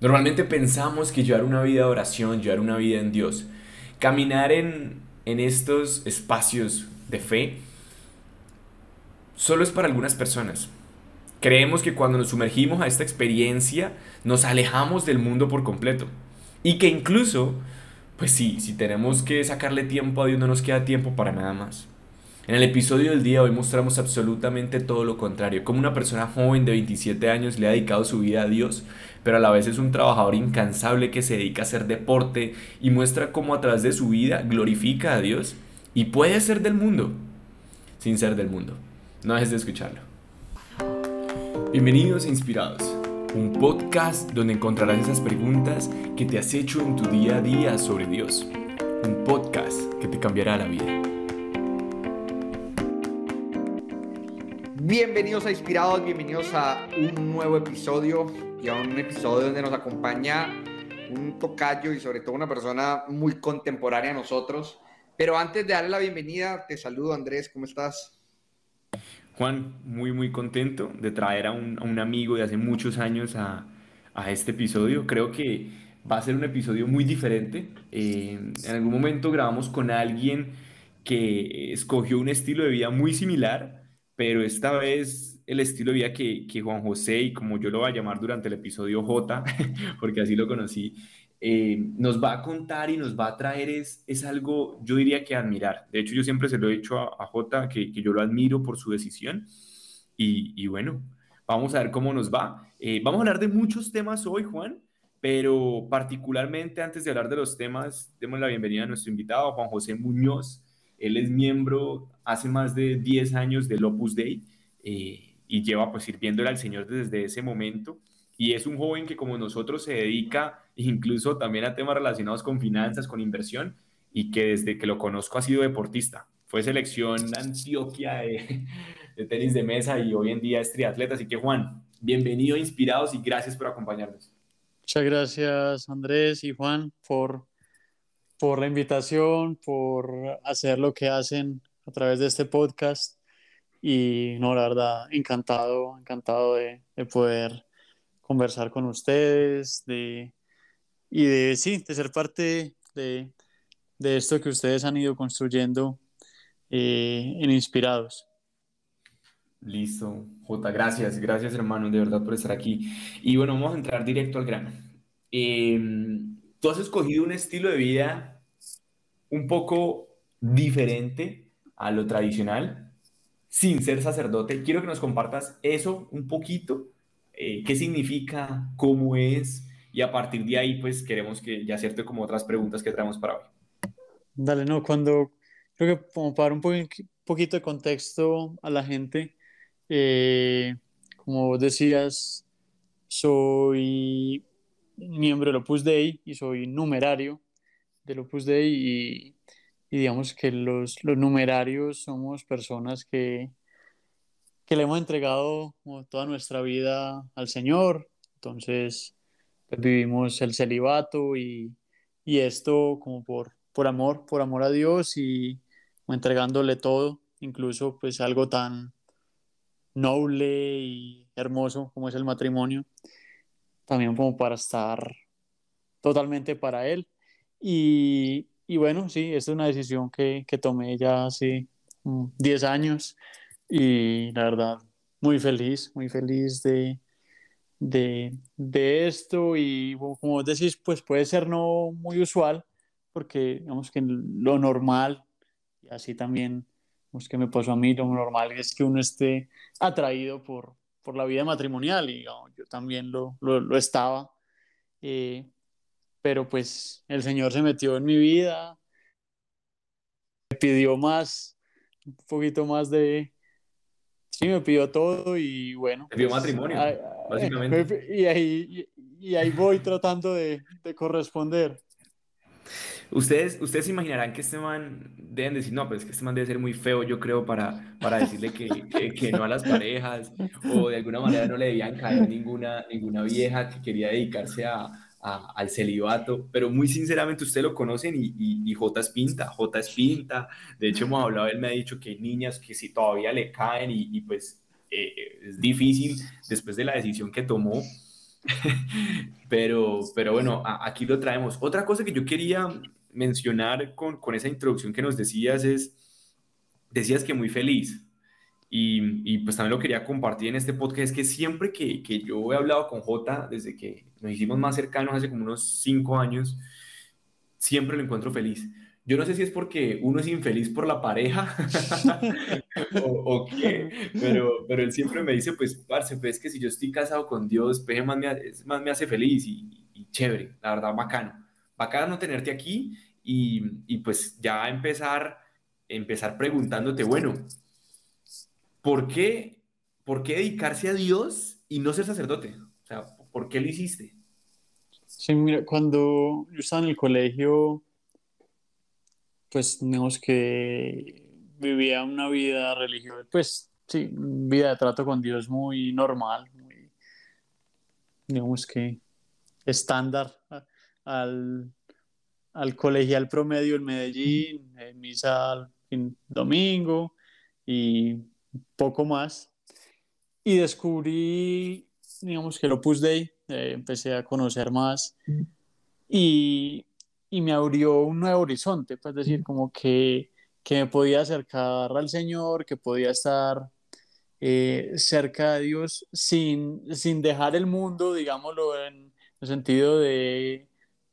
Normalmente pensamos que llevar una vida de oración, llevar una vida en Dios, caminar en, en estos espacios de fe, solo es para algunas personas. Creemos que cuando nos sumergimos a esta experiencia, nos alejamos del mundo por completo. Y que incluso, pues sí, si tenemos que sacarle tiempo a Dios, no nos queda tiempo para nada más. En el episodio del día hoy mostramos absolutamente todo lo contrario, como una persona joven de 27 años le ha dedicado su vida a Dios, pero a la vez es un trabajador incansable que se dedica a hacer deporte y muestra cómo a través de su vida glorifica a Dios y puede ser del mundo sin ser del mundo. No dejes de escucharlo. Bienvenidos a Inspirados, un podcast donde encontrarás esas preguntas que te has hecho en tu día a día sobre Dios. Un podcast que te cambiará la vida. Bienvenidos a Inspirados, bienvenidos a un nuevo episodio y a un episodio donde nos acompaña un tocayo y sobre todo una persona muy contemporánea a nosotros. Pero antes de darle la bienvenida, te saludo Andrés, ¿cómo estás? Juan, muy muy contento de traer a un, amigo de hace muchos años a, a, este episodio. Creo que va a ser un episodio muy diferente. Eh, en algún momento grabamos con alguien que escogió un estilo de vida muy similar pero esta vez el estilo de vida que, que, Juan José, y como yo lo voy a llamar durante el episodio J, porque así lo conocí, eh, nos va a contar y nos va a traer es, es algo, yo diría que admirar. De hecho, yo siempre se lo he dicho a, a J, que, yo lo admiro por su decisión. Y, y bueno, vamos a ver cómo nos va. Eh, vamos a hablar de muchos temas hoy, Juan, pero particularmente antes de hablar de los temas, demos la bienvenida a nuestro invitado, Juan José Muñoz. Él es miembro hace más de 10 años del Opus Dei eh, y lleva pues sirviéndole al Señor desde ese momento. Y es un joven que como nosotros se dedica incluso también a temas relacionados con finanzas, con inversión y que desde que lo conozco ha sido deportista. Fue selección Antioquia de, de tenis de mesa y hoy en día es triatleta. Así que Juan, bienvenido Inspirados y gracias por acompañarnos. Muchas gracias Andrés y Juan por por la invitación, por hacer lo que hacen a través de este podcast. Y no, la verdad, encantado, encantado de, de poder conversar con ustedes de, y de, sí, de ser parte de, de esto que ustedes han ido construyendo eh, en Inspirados. Listo, J, gracias, gracias hermano, de verdad por estar aquí. Y bueno, vamos a entrar directo al grano. Eh, tú has escogido un estilo de vida un poco diferente a lo tradicional, sin ser sacerdote. Quiero que nos compartas eso un poquito, eh, qué significa, cómo es, y a partir de ahí, pues queremos que ya hacerte como otras preguntas que traemos para hoy. Dale, no, cuando creo que como para un po poquito de contexto a la gente, eh, como decías, soy miembro del Opus Dei y soy numerario del Opus Dei y, y digamos que los, los, numerarios somos personas que, que le hemos entregado toda nuestra vida al Señor, entonces pues, vivimos el celibato y, y, esto como por, por amor, por amor a Dios y entregándole todo, incluso pues algo tan noble y hermoso como es el matrimonio también como para estar totalmente para él. Y, y bueno, sí, esta es una decisión que, que tomé ya hace 10 años y la verdad, muy feliz, muy feliz de, de, de, esto y como decís, pues puede ser no muy usual porque digamos que lo normal, y así también, pues que me pasó a mí, lo normal es que uno esté atraído por, por la vida matrimonial y oh, yo también lo, lo, lo estaba. Eh, pero pues el Señor se metió en mi vida, me pidió más, un poquito más de... Sí, me pidió todo y bueno. Me pidió pues, matrimonio, ahí, básicamente. Y ahí, y, y ahí voy tratando de, de corresponder. Ustedes, ustedes imaginarán que este man deben decir, no, pues es que este man debe ser muy feo, yo creo, para, para decirle que, que, no a las parejas, o de alguna manera no le debían caer ninguna, ninguna vieja que quería dedicarse a, al celibato, pero muy sinceramente ustedes lo conocen y, y, J es pinta, J es pinta, de hecho hemos hablado, él me ha dicho que hay niñas que si todavía le caen y, y pues eh, es difícil después de la decisión que tomó Pero, pero bueno, aquí lo traemos. Otra cosa que yo quería mencionar con, con esa introducción que nos decías es, decías que muy feliz. Y, y, pues también lo quería compartir en este podcast, es que siempre que, que yo he hablado con Jota, desde que nos hicimos más cercanos hace como unos cinco años, siempre lo encuentro feliz. Yo no sé si es porque uno es infeliz por la pareja o, qué, pero, pero él siempre me dice, pues, parce, pues que si yo estoy casado con Dios, pues más me, más me hace feliz y, y, chévere, la verdad, bacano. Bacano tenerte aquí y, y pues ya empezar, empezar preguntándote, bueno, ¿por qué, ¿por qué dedicarse a Dios y no ser sacerdote? O sea, ¿por qué lo hiciste? Sí, mira, cuando yo estaba en el colegio, pues digamos que vivía una vida religiosa, pues sí, vida de trato con Dios muy normal, muy, digamos que estándar al, al colegial promedio en Medellín, en misa el domingo y poco más. Y descubrí, digamos que el Opus Dei, eh, empecé a conocer más y y me abrió un nuevo horizonte, pues decir, como que, que me podía acercar al Señor, que podía estar eh, cerca de Dios sin, sin dejar el mundo, digámoslo, en el sentido de,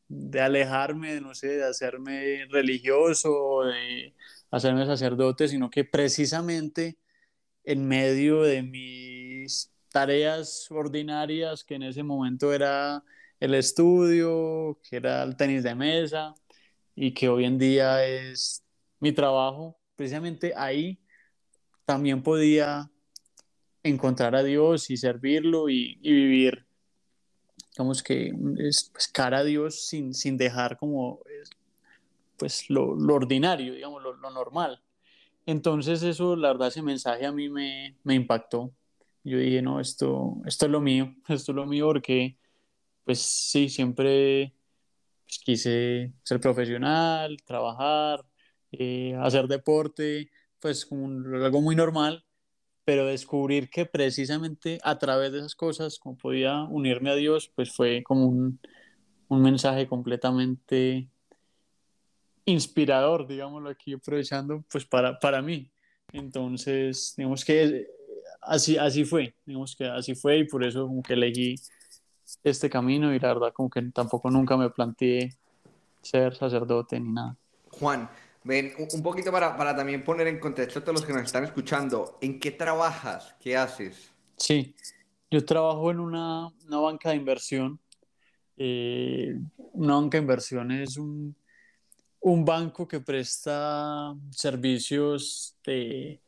de alejarme, no sé, de hacerme religioso, de hacerme sacerdote, sino que precisamente en medio de mis tareas ordinarias, que en ese momento era el estudio, que era el tenis de mesa y que hoy en día es mi trabajo, precisamente ahí también podía encontrar a Dios y servirlo y, vivir, digamos que es pues, cara a Dios sin, sin dejar como pues lo, ordinario, digamos, lo, normal. Entonces eso, la verdad, ese mensaje a mí me, me impactó. Yo dije, no, esto, esto es lo mío, esto es lo mío porque pues sí, siempre pues, quise ser profesional, trabajar, eh, hacer deporte, pues como algo muy normal, pero descubrir que precisamente a través de esas cosas, como podía unirme a Dios, pues fue como un, un mensaje completamente inspirador, digámoslo aquí, aprovechando, pues para, para mí. Entonces, digamos que así, así fue, digamos que así fue y por eso como que elegí este camino y la verdad como que tampoco nunca me planteé ser sacerdote ni nada. Juan, ven, un poquito para, para también poner en contexto a todos los que nos están escuchando, ¿en qué trabajas? ¿Qué haces? Sí, yo trabajo en una, una banca de inversión. Eh, una banca de inversión es un, un banco que presta servicios de,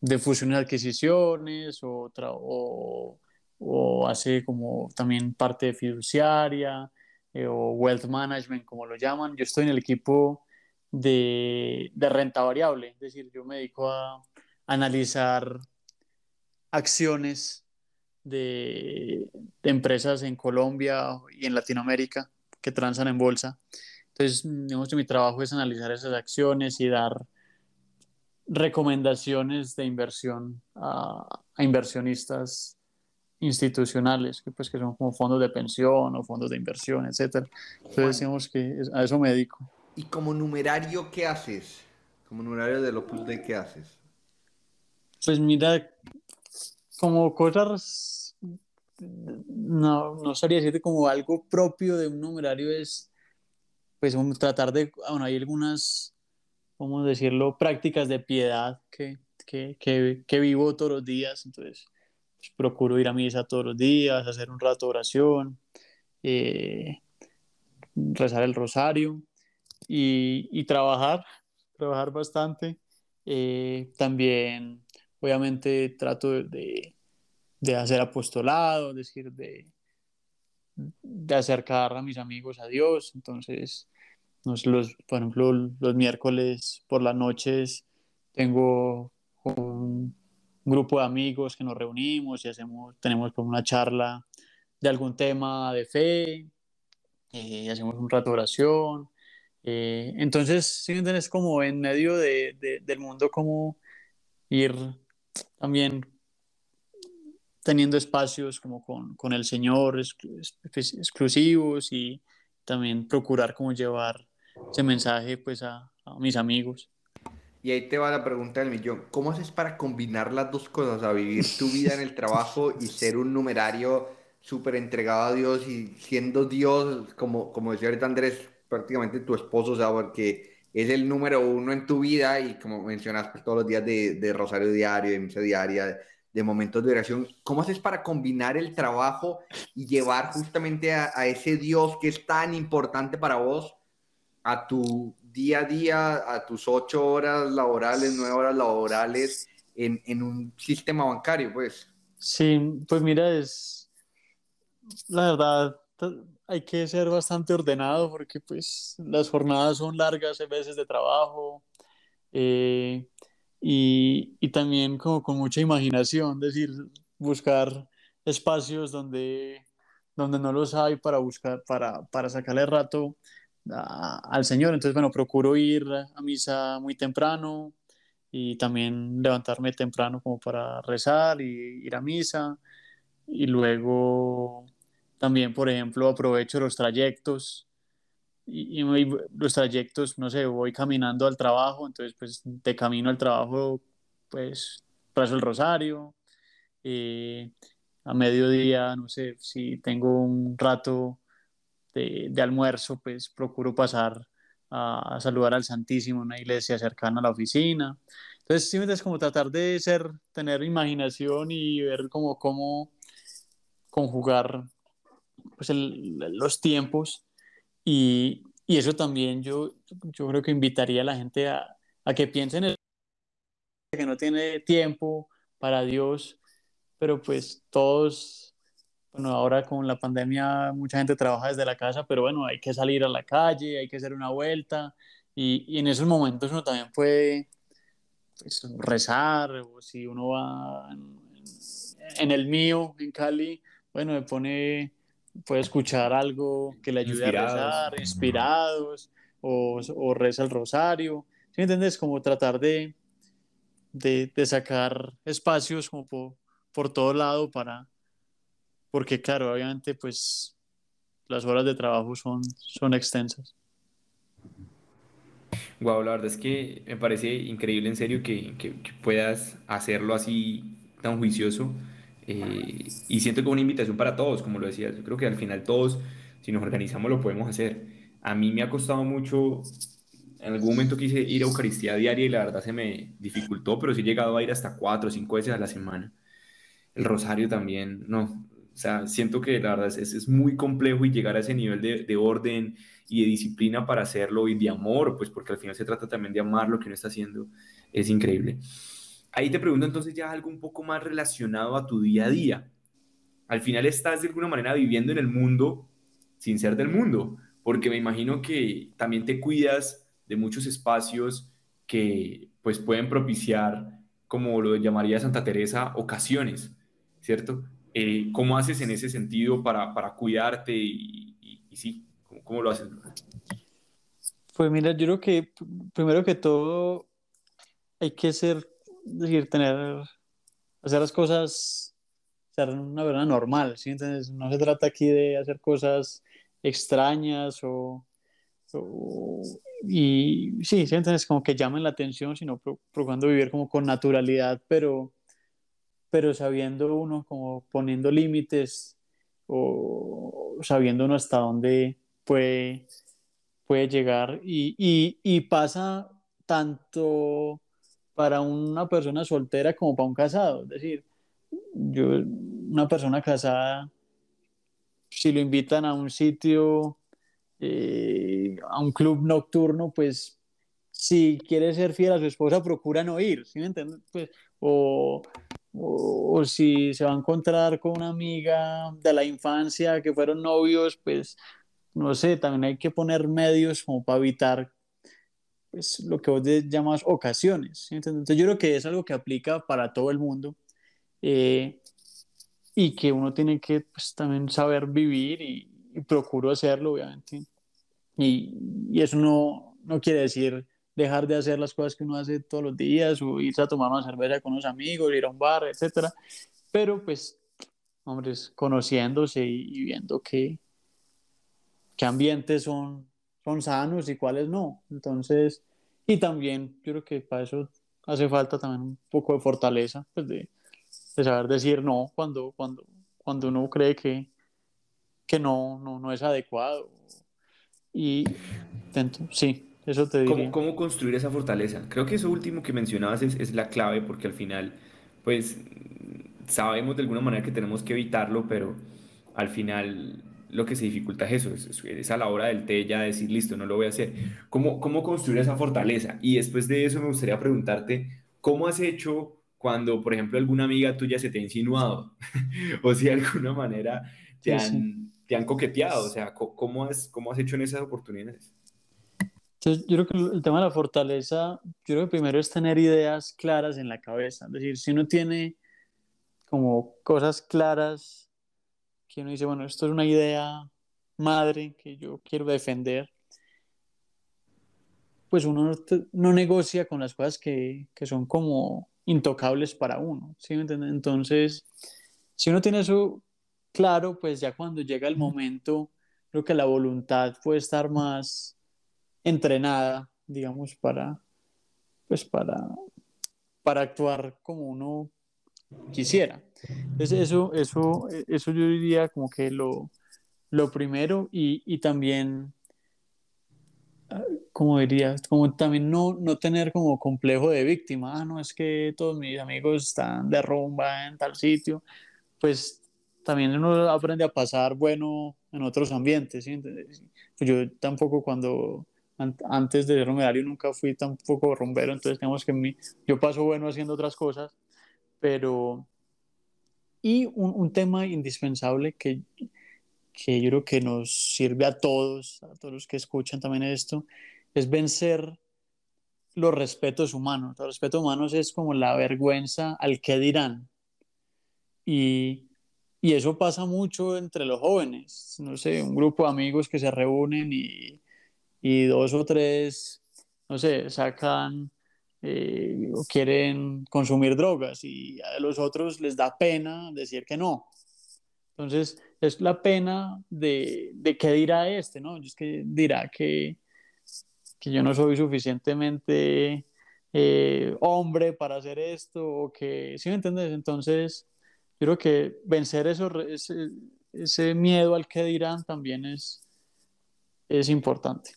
de fusiones y adquisiciones o, o o hace como también parte fiduciaria eh, o wealth management, como lo llaman. Yo estoy en el equipo de, de renta variable, es decir, yo me dedico a analizar acciones de, de, empresas en Colombia y en Latinoamérica que transan en bolsa. Entonces, digamos que mi trabajo es analizar esas acciones y dar recomendaciones de inversión a inversionistas institucionales, que, pues, que son como fondos de pensión o fondos de inversión, etc. Entonces decimos que a eso me dedico. ¿Y como numerario qué haces? Como numerario de Opus Dei, ¿qué haces? Pues mira, como cosas, no, no sabría decirte como algo propio de un numerario es, pues tratar de, bueno, hay algunas, ¿cómo decirlo?, prácticas de piedad que, que, que, que vivo todos los días, entonces procuro ir a misa todos los días, hacer un rato de oración, eh, rezar el rosario y, trabajar, trabajar bastante. Eh, también, obviamente, trato de, hacer apostolado, es decir, de, de acercar a mis amigos a Dios. Entonces, los, por ejemplo, los miércoles por las noches tengo un, grupo de amigos que nos reunimos y hacemos, tenemos como una charla de algún tema de fe, eh, hacemos un rato de oración. Eh, entonces, si es como en medio de, del mundo, como ir también teniendo espacios como con, con el Señor exclusivos y también procurar como llevar ese mensaje pues a mis amigos. Y ahí te va la pregunta del millón. ¿Cómo haces para combinar las dos cosas? A vivir tu vida en el trabajo y ser un numerario súper entregado a Dios y siendo Dios, como, como decía ahorita Andrés, prácticamente tu esposo, o sea, porque es el número uno en tu vida y como mencionaste pues, todos los días de, de rosario diario, de misa diaria, de momentos de oración. ¿Cómo haces para combinar el trabajo y llevar justamente a, a ese Dios que es tan importante para vos a tu día a día, a tus ocho horas laborales, nueve horas laborales en, en un sistema bancario, pues. Sí, pues mira, es la verdad, hay que ser bastante ordenado porque pues las jornadas son largas, hay veces de trabajo eh, y, y, también como con mucha imaginación, es decir, buscar espacios donde, donde no los hay para buscar, para, para sacarle rato al Señor. Entonces, bueno, procuro ir a misa muy temprano y también levantarme temprano como para rezar y ir a misa. Y luego también, por ejemplo, aprovecho los trayectos y, los trayectos, no sé, voy caminando al trabajo, entonces pues de camino al trabajo, pues paso el rosario. Eh, a mediodía, no sé, si tengo un rato de, almuerzo, pues procuro pasar a, saludar al Santísimo en una iglesia cercana a la oficina. Entonces, simplemente es como tratar de ser, tener imaginación y ver como cómo conjugar pues, los tiempos. Y, y, eso también yo, yo creo que invitaría a la gente a, a que piensen en que no tiene tiempo para Dios, pero pues todos bueno, ahora con la pandemia mucha gente trabaja desde la casa, pero bueno, hay que salir a la calle, hay que hacer una vuelta. Y, y en esos momentos uno también puede pues, rezar o si uno va en, el mío, en Cali, bueno, me pone, puede escuchar algo que le ayude a rezar, inspirados o, o reza el rosario, ¿sí me entiendes? Como tratar de, de, de sacar espacios como por, por todo lado para porque claro, obviamente pues las horas de trabajo son, son extensas. Wow, la verdad es que me parece increíble en serio que, que, puedas hacerlo así tan juicioso eh, y siento como una invitación para todos, como lo decías, yo creo que al final todos, si nos organizamos, lo podemos hacer. A mí me ha costado mucho, en algún momento quise ir a Eucaristía diaria y la verdad se me dificultó, pero sí he llegado a ir hasta cuatro o cinco veces a la semana. El rosario también, no, o sea, siento que la verdad es, es muy complejo y llegar a ese nivel de, de, orden y de disciplina para hacerlo y de amor, pues porque al final se trata también de amar lo que uno está haciendo, es increíble. Ahí te pregunto entonces ya algo un poco más relacionado a tu día a día. Al final estás de alguna manera viviendo en el mundo sin ser del mundo, porque me imagino que también te cuidas de muchos espacios que pues pueden propiciar, como lo llamaría Santa Teresa, ocasiones, ¿cierto? Eh, ¿Cómo haces en ese sentido para, para cuidarte y, y, sí, ¿cómo, ¿cómo, lo haces? Pues mira, yo creo que primero que todo hay que ser, decir, tener, hacer las cosas, ser una verdad normal, ¿sí? Entonces, no se trata aquí de hacer cosas extrañas o, y sí, ¿sí? entonces como que llamen la atención, sino procurando vivir como con naturalidad, pero pero sabiendo uno, como poniendo límites o sabiendo uno hasta dónde puede, puede llegar. Y, y, y pasa tanto para una persona soltera como para un casado. Es decir, yo, una persona casada, si lo invitan a un sitio, eh, a un club nocturno, pues si quiere ser fiel a su esposa, procura no ir, ¿sí me entiendes? Pues, o, o, si se va a encontrar con una amiga de la infancia que fueron novios, pues no sé, también hay que poner medios como para evitar pues, lo que vos llamas ocasiones. Entonces yo creo que es algo que aplica para todo el mundo eh, y que uno tiene que pues, también saber vivir y, y procuro hacerlo, obviamente. Y, y eso no, no quiere decir dejar de hacer las cosas que uno hace todos los días o irse a tomar una cerveza con unos amigos, ir a un bar, etcétera. Pero pues hombres, conociéndose y, viendo qué, qué ambientes son, son sanos y cuáles no. Entonces, y también yo creo que para eso hace falta también un poco de fortaleza, pues de, de saber decir no cuando, cuando, cuando uno cree que, que no, no, no es adecuado. Y sí, eso te diría. ¿Cómo, ¿Cómo, construir esa fortaleza? Creo que eso último que mencionabas es, es, la clave porque al final, pues sabemos de alguna manera que tenemos que evitarlo, pero al final lo que se dificulta es eso, es, es, a la hora del té ya decir, listo, no lo voy a hacer. ¿Cómo, ¿Cómo construir esa fortaleza? Y después de eso me gustaría preguntarte, ¿cómo has hecho cuando, por ejemplo, alguna amiga tuya se te ha insinuado? o si de alguna manera te, han, te han coqueteado, o sea, ¿cómo has, ¿cómo has hecho en esas oportunidades? Entonces, yo creo que el tema de la fortaleza, yo creo que primero es tener ideas claras en la cabeza. Es decir, si uno tiene como cosas claras, que uno dice, bueno, esto es una idea madre que yo quiero defender, pues uno no, negocia con las cosas que, que, son como intocables para uno, ¿sí me entiendes? Entonces, si uno tiene eso claro, pues ya cuando llega el momento, creo que la voluntad puede estar más entrenada, digamos, para, pues para, para actuar como uno quisiera. Entonces, eso, eso, eso yo diría como que lo, lo primero y, y también, ah, como diría, como también no, no tener como complejo de víctima, ah, no, es que todos mis amigos están de rumba en tal sitio, pues también uno aprende a pasar bueno en otros ambientes, ¿sí? Pues yo tampoco cuando antes de ser numerario nunca fui tampoco rumbero, entonces digamos que yo paso bueno haciendo otras cosas, pero... Y un, un, tema indispensable que, que yo creo que nos sirve a todos, a todos los que escuchan también esto, es vencer los respetos humanos. Los respetos humanos es como la vergüenza al que dirán. Y, y eso pasa mucho entre los jóvenes. No sé, un grupo de amigos que se reúnen y y dos o tres, no sé, sacan eh, o quieren consumir drogas y a los otros les da pena decir que no. Entonces, es la pena de, de qué dirá este, ¿no? Es que dirá que, que yo no soy suficientemente eh, hombre para hacer esto o que, ¿sí me entiendes? Entonces, yo creo que vencer eso, ese, ese miedo al que dirán también es, es importante.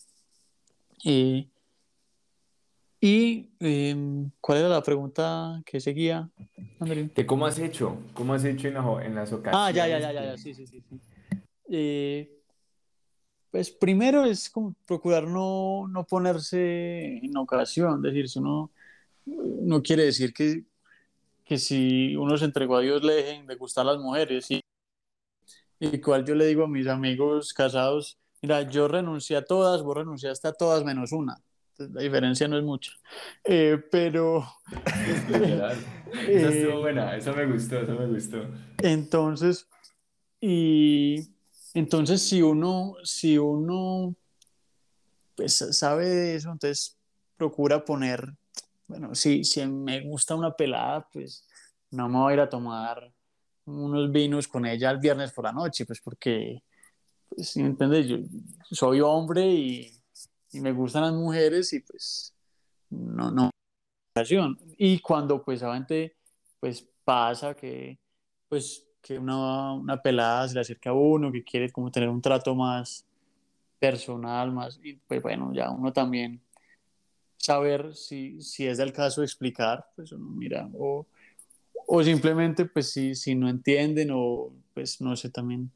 Y, y em, ¿cuál era la pregunta que seguía, De cómo has hecho, cómo has hecho en, en las ocasiones. Ah, ya, ya, ya, ya, sí, sí, sí. Eh, pues primero es como procurar no, no ponerse en ocasión, decir, si uno no quiere decir que, que si uno se entregó a Dios le dejen de gustar las mujeres. Y, y cual yo le digo a mis amigos casados, Mira, yo renuncié a todas, vos renunciaste a todas menos una. La diferencia no es mucha. Eh, pero. Esa estuvo eh, buena, eso me gustó, eso me gustó. Entonces, y entonces si uno, si uno pues sabe de eso, entonces procura poner, bueno, si, si me gusta una pelada, pues no me voy a ir a tomar unos vinos con ella el viernes por la noche, pues porque pues, ¿entiendes? Yo soy hombre y, y, me gustan las mujeres y pues no, no. Y cuando pues obviamente pues pasa que pues que una, una pelada se le acerca a uno, que quiere como tener un trato más personal, más, y pues bueno, ya uno también saber si, si es del caso explicar, pues uno mira, o, o simplemente pues si, si no entienden o pues no sé, también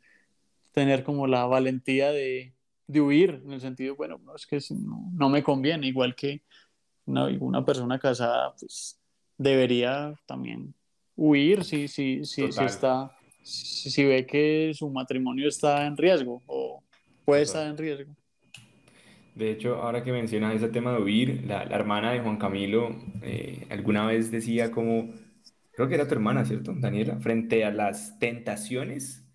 tener como la valentía de, de huir, en el sentido, bueno, no, es que no, no me conviene, igual que una, una, persona casada, pues debería también huir si, si, si, si está, si, ve que su matrimonio está en riesgo o puede estar en riesgo. De hecho, ahora que mencionas ese tema de huir, la, la hermana de Juan Camilo eh, alguna vez decía como, creo que era tu hermana, ¿cierto, Daniela? Frente a las tentaciones,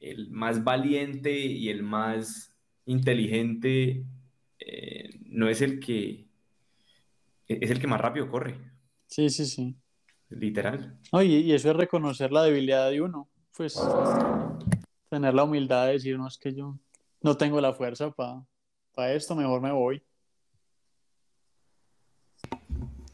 el más valiente y el más inteligente eh, no es el que es el que más rápido corre. Sí, sí, sí. Literal. y, eso es reconocer la debilidad de uno. pues tener la humildad de decir, no, es que yo no tengo la fuerza para esto, mejor me voy.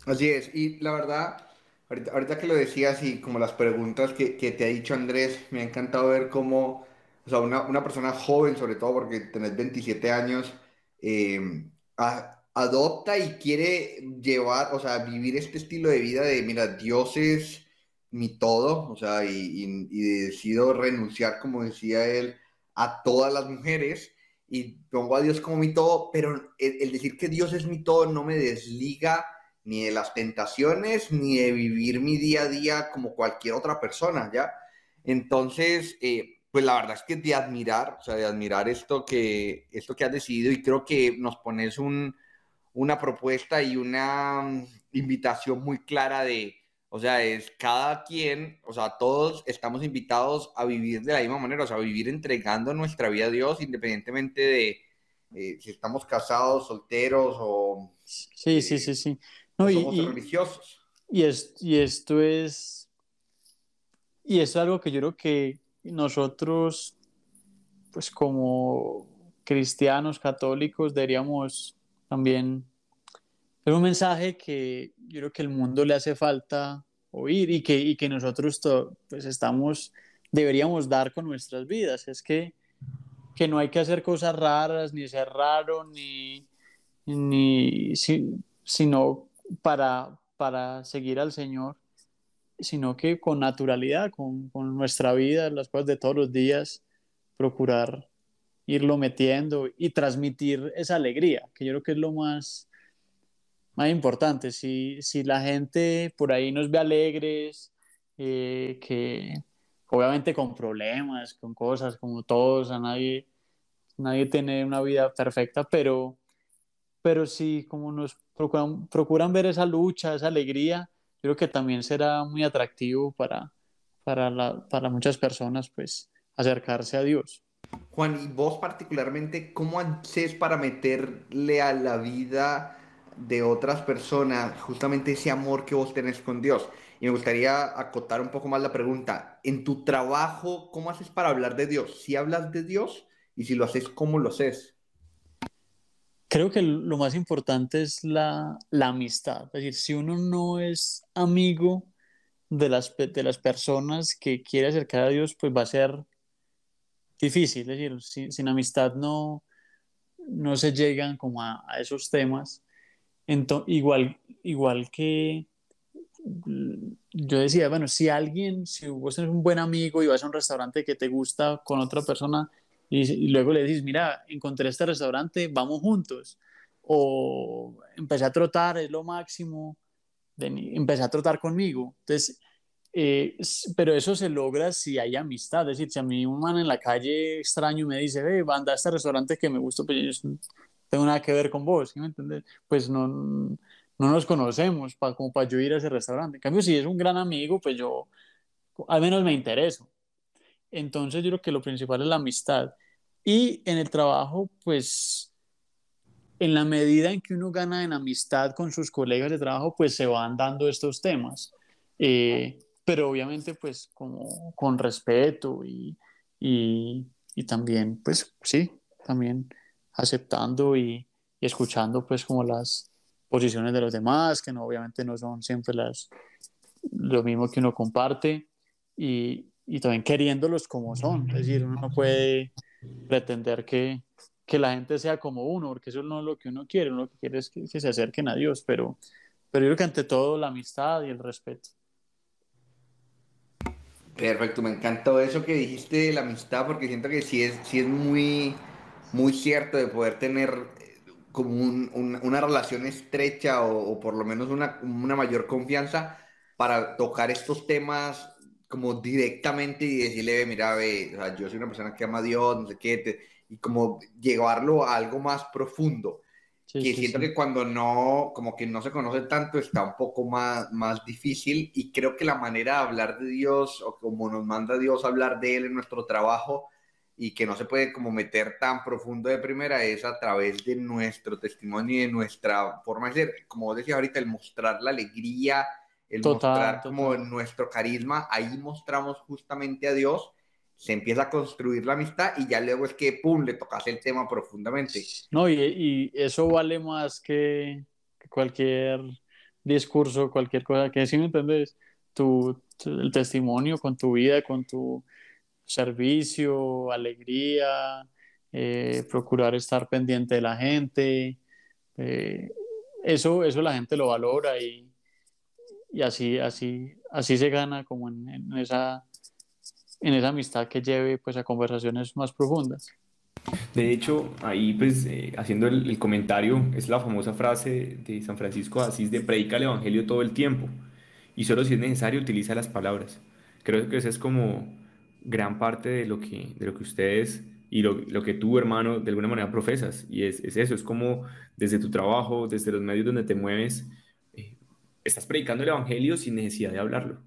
Así es, y la verdad, ahorita, que lo decías y como las preguntas que, te ha dicho Andrés, me ha encantado ver cómo, o sea, una, persona joven, sobre todo porque tenés 27 años, eh, adopta y quiere llevar, o sea, vivir este estilo de vida de, mira, Dios es mi todo, o sea, y, decido renunciar, como decía él, a todas las mujeres y pongo a Dios como mi todo, pero el decir que Dios es mi todo no me desliga ni de las tentaciones, ni de vivir mi día a día como cualquier otra persona, ¿ya? Entonces, eh, pues la verdad es que de admirar, o sea, de admirar esto que, esto que has decidido y creo que nos pones un, una propuesta y una mm, invitación muy clara de, o sea, es cada quien, o sea, todos estamos invitados a vivir de la misma manera, o sea, a vivir entregando nuestra vida a Dios independientemente de eh, si estamos casados, solteros o... Sí, sí, sí, sí. No, y, religiosos. Y, es, y esto es. Y es algo que yo creo que nosotros, pues como cristianos católicos, deberíamos también. Es un mensaje que yo creo que el mundo le hace falta oír y que, y que nosotros pues estamos, deberíamos dar con nuestras vidas. Es que, que no hay que hacer cosas raras, ni ser raro, ni, ni sino para, para seguir al Señor, sino que con naturalidad, con, con nuestra vida, las cosas de todos los días, procurar irlo metiendo y transmitir esa alegría, que yo creo que es lo más, más importante. Si, si la gente por ahí nos ve alegres, eh, que obviamente con problemas, con cosas como todos, a nadie, nadie tiene una vida perfecta, pero, pero si como nos procuran, procuran ver esa lucha, esa alegría, yo creo que también será muy atractivo para, para, la, para muchas personas, pues, acercarse a Dios. Juan, y vos particularmente, ¿cómo haces para meterle a la vida de otras personas justamente ese amor que vos tenés con Dios? Y me gustaría acotar un poco más la pregunta. En tu trabajo, ¿cómo haces para hablar de Dios? Si hablas de Dios y si lo haces, ¿cómo lo haces? Creo que lo más importante es la, la, amistad. Es decir, si uno no es amigo de las, de las personas que quiere acercar a Dios, pues va a ser difícil. Es decir, sin, sin amistad no, no se llegan como a, a esos temas. Entonces, igual, igual que yo decía, bueno, si alguien, si vos eres un buen amigo y vas a un restaurante que te gusta con otra persona, y, luego le dices, mira, encontré este restaurante, vamos juntos. O empecé a trotar, es lo máximo, empecé a trotar conmigo. Entonces, eh, pero eso se logra si hay amistad. Es decir, si a mí un man en la calle extraño me dice, ve, anda a este restaurante que me gusta, pues yo no tengo nada que ver con vos, ¿sí me entiendes? Pues no, no nos conocemos para, como para yo ir a ese restaurante. En cambio, si es un gran amigo, pues yo al menos me intereso. Entonces yo creo que lo principal es la amistad. Y en el trabajo, pues en la medida en que uno gana en amistad con sus colegas de trabajo, pues se van dando estos temas. Eh, pero obviamente pues como con respeto y, y, y, también pues sí, también aceptando y, y, escuchando pues como las posiciones de los demás, que no obviamente no son siempre las lo mismo que uno comparte y, y también queriéndolos como son. Es decir, uno no puede pretender que, que, la gente sea como uno, porque eso no es lo que uno quiere, uno lo que quiere es que, se acerquen a Dios, pero, pero yo creo que ante todo la amistad y el respeto. Perfecto, me encantó eso que dijiste de la amistad, porque siento que sí es, sí es muy, muy cierto de poder tener eh, como una relación estrecha o, o por lo menos una, una mayor confianza para tocar estos temas como directamente y decirle, mira, ve, o sea, yo soy una persona que ama a Dios, no sé qué, y como llevarlo a algo más profundo. que siento que cuando no, como que no se conoce tanto, está un poco más, más difícil y creo que la manera de hablar de Dios o como nos manda Dios hablar de Él en nuestro trabajo y que no se puede como meter tan profundo de primera es a través de nuestro testimonio y de nuestra forma de ser. Como decía ahorita, el mostrar la alegría el mostrar como nuestro carisma, ahí mostramos justamente a Dios, se empieza a construir la amistad y ya luego es que, ¡pum!, le tocas el tema profundamente. No, y, y eso vale más que, cualquier discurso, cualquier cosa, que si me entiendes, tu, el testimonio con tu vida, con tu servicio, alegría, eh, procurar estar pendiente de la gente. Eh, eso, eso la gente lo valora y, y así, así, así se gana como en, esa, en esa amistad que lleve pues, a conversaciones más profundas. De hecho, ahí pues eh, haciendo el, comentario, es la famosa frase de San Francisco de Asís de predica el Evangelio todo el tiempo y solo si es necesario utiliza las palabras. Creo que esa es como gran parte de lo que, de lo que ustedes y lo, lo, que tú, hermano, de alguna manera profesas. Y es, es, eso, es como desde tu trabajo, desde los medios donde te mueves, estás predicando el Evangelio sin necesidad de hablarlo.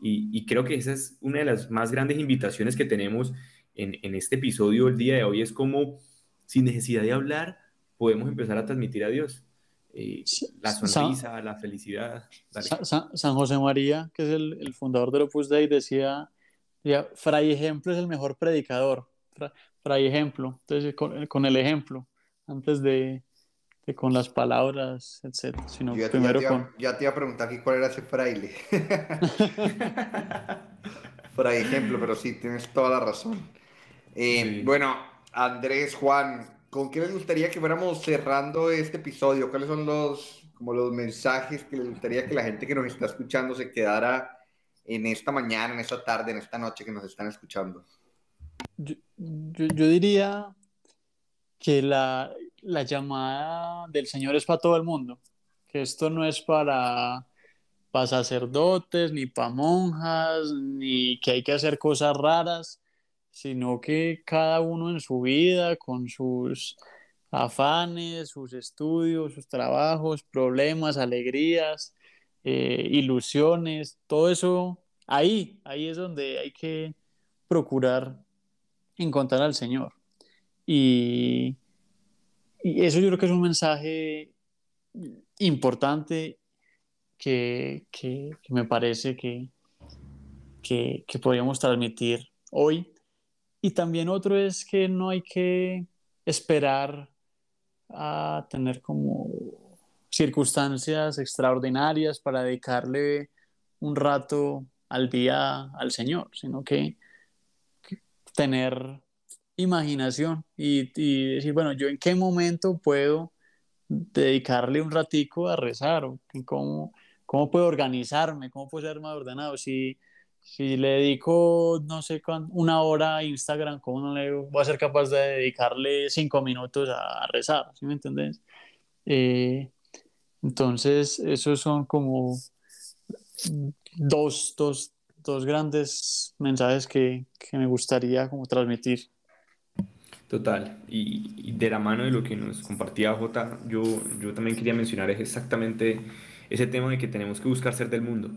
Y, y, creo que esa es una de las más grandes invitaciones que tenemos en, en este episodio el día de hoy, es como sin necesidad de hablar podemos empezar a transmitir a Dios. Eh, la sonrisa, la felicidad. San, José María, que es el, el fundador del Opus Dei, decía, decía, Fray Ejemplo es el mejor predicador fray ejemplo, entonces con, el ejemplo, antes de, con las palabras, etc. Sino ya, primero ya, con... ya te iba a preguntar aquí cuál era ese fraile. fray ejemplo, pero sí, tienes toda la razón. Eh, bueno, Andrés, Juan, ¿con qué les gustaría que fuéramos cerrando este episodio? ¿Cuáles son los, como los mensajes que les gustaría que la gente que nos está escuchando se quedara en esta mañana, en esta tarde, en esta noche que nos están escuchando? yo, yo, diría que la, la, llamada del Señor es para todo el mundo, que esto no es para, para sacerdotes, ni para monjas, ni que hay que hacer cosas raras, sino que cada uno en su vida, con sus afanes, sus estudios, sus trabajos, problemas, alegrías, eh, ilusiones, todo eso, ahí, ahí es donde hay que procurar encontrar al Señor. Y, eso yo creo que es un mensaje importante que, me parece que, que, podríamos transmitir hoy. Y también otro es que no hay que esperar a tener como circunstancias extraordinarias para dedicarle un rato al día al Señor, sino que tener imaginación y, decir, bueno, yo en qué momento puedo dedicarle un ratico a rezar, cómo, cómo puedo organizarme, cómo puedo ser más ordenado. Si, si le dedico, no sé, una hora a Instagram, ¿cómo no le voy a ser capaz de dedicarle cinco minutos a, rezar? ¿Sí me entendés? Eh, entonces, esos son como dos, dos, dos grandes mensajes que, que me gustaría como transmitir. Total, y, de la mano de lo que nos compartía Jota, yo, yo también quería mencionar es exactamente ese tema de que tenemos que buscar ser del mundo,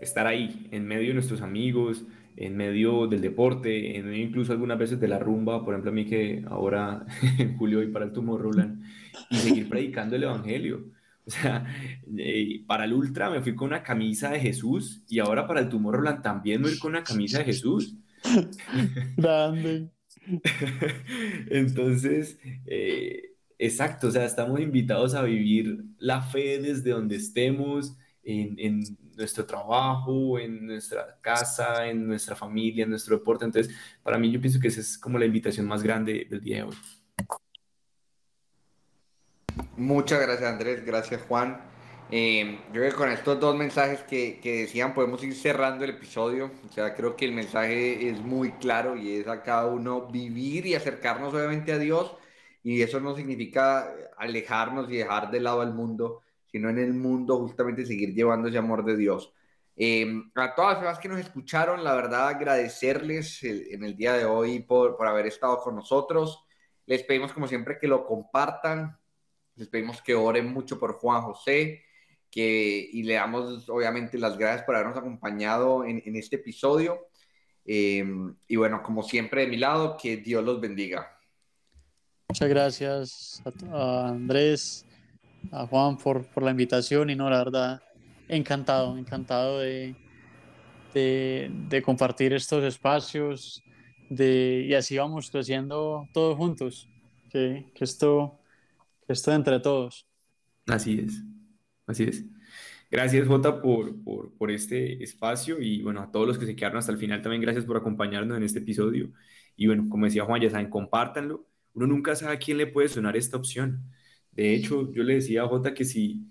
estar ahí, en medio de nuestros amigos, en medio del deporte, en medio incluso algunas veces de la rumba, por ejemplo a mí que ahora en julio voy para el Roland, y seguir predicando el Evangelio. O sea, eh, para el Ultra me fui con una camisa de Jesús y ahora para el Tomorrowland también me voy con una camisa de Jesús. Grande. Entonces, eh, exacto, o sea, estamos invitados a vivir la fe desde donde estemos, en, en, nuestro trabajo, en nuestra casa, en nuestra familia, en nuestro deporte. Entonces, para mí yo pienso que esa es como la invitación más grande del día de hoy. Muchas gracias Andrés, gracias Juan. Eh, yo creo que con estos dos mensajes que, que, decían podemos ir cerrando el episodio. O sea, creo que el mensaje es muy claro y es a cada uno vivir y acercarnos obviamente a Dios. Y eso no significa alejarnos y dejar de lado al mundo, sino en el mundo justamente seguir llevando ese amor de Dios. Eh, a todas las personas que nos escucharon, la verdad agradecerles en el día de hoy por, por haber estado con nosotros. Les pedimos como siempre que lo compartan, les pedimos que oren mucho por Juan José que, y le damos obviamente las gracias por habernos acompañado en, en este episodio. Eh, y bueno, como siempre de mi lado, que Dios los bendiga. Muchas gracias a, Andrés, a Juan por, por, la invitación y no, la verdad, encantado, encantado de, de, compartir estos espacios de, y así vamos creciendo todos juntos, que, que, esto, que esto entre todos. Así es, así es. Gracias, Jota, por, por, por, este espacio y bueno, a todos los que se quedaron hasta el final también gracias por acompañarnos en este episodio. Y bueno, como decía Juan, ya saben, compártanlo. Uno nunca sabe a quién le puede sonar esta opción. De hecho, yo le decía a Jota que si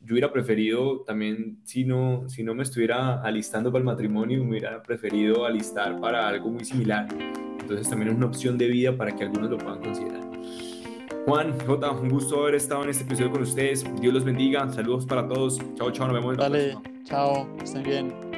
yo hubiera preferido también, si no, si no me estuviera alistando para el matrimonio, me hubiera preferido alistar para algo muy similar. Entonces también es una opción de vida para que algunos lo puedan considerar. Juan, Jota, un gusto haber estado en este episodio con ustedes. Dios los bendiga. Saludos para todos. Chao, chao. Nos vemos. Dale, chao. Estén bien.